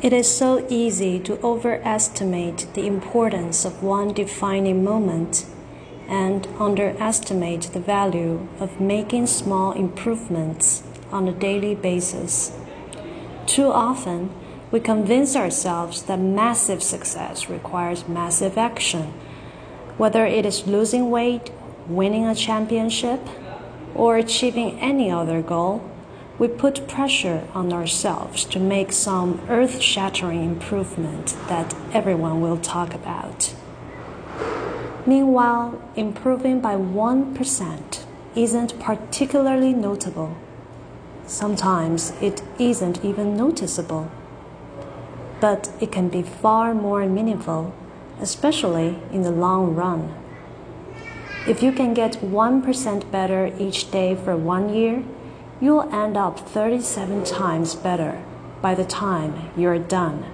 It is so easy to overestimate the importance of one defining moment and underestimate the value of making small improvements on a daily basis. Too often, we convince ourselves that massive success requires massive action, whether it is losing weight, winning a championship, or achieving any other goal we put pressure on ourselves to make some earth shattering improvement that everyone will talk about. Meanwhile, improving by 1% isn't particularly notable. Sometimes it isn't even noticeable. But it can be far more meaningful, especially in the long run. If you can get 1% better each day for one year, you'll end up 37 times better by the time you're done.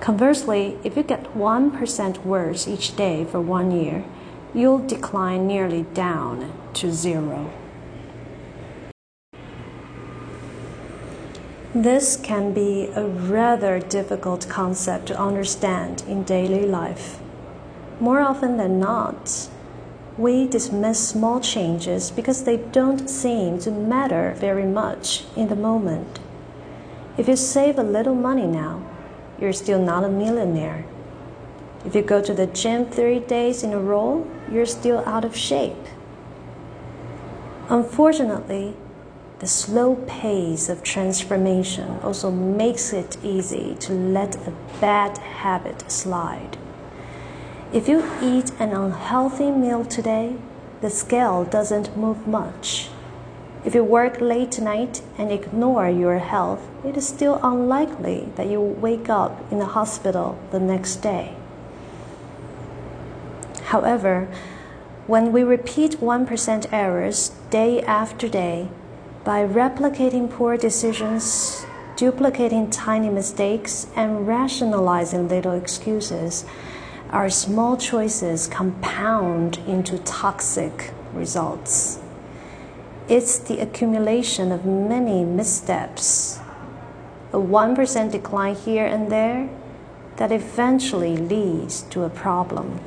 Conversely, if you get 1% worse each day for one year, you'll decline nearly down to zero. This can be a rather difficult concept to understand in daily life. More often than not, we dismiss small changes because they don't seem to matter very much in the moment. If you save a little money now, you're still not a millionaire. If you go to the gym three days in a row, you're still out of shape. Unfortunately, the slow pace of transformation also makes it easy to let a bad habit slide. If you eat an unhealthy meal today, the scale doesn't move much. If you work late tonight and ignore your health, it is still unlikely that you wake up in the hospital the next day. However, when we repeat 1% errors day after day by replicating poor decisions, duplicating tiny mistakes, and rationalizing little excuses, our small choices compound into toxic results. It's the accumulation of many missteps, a 1% decline here and there, that eventually leads to a problem.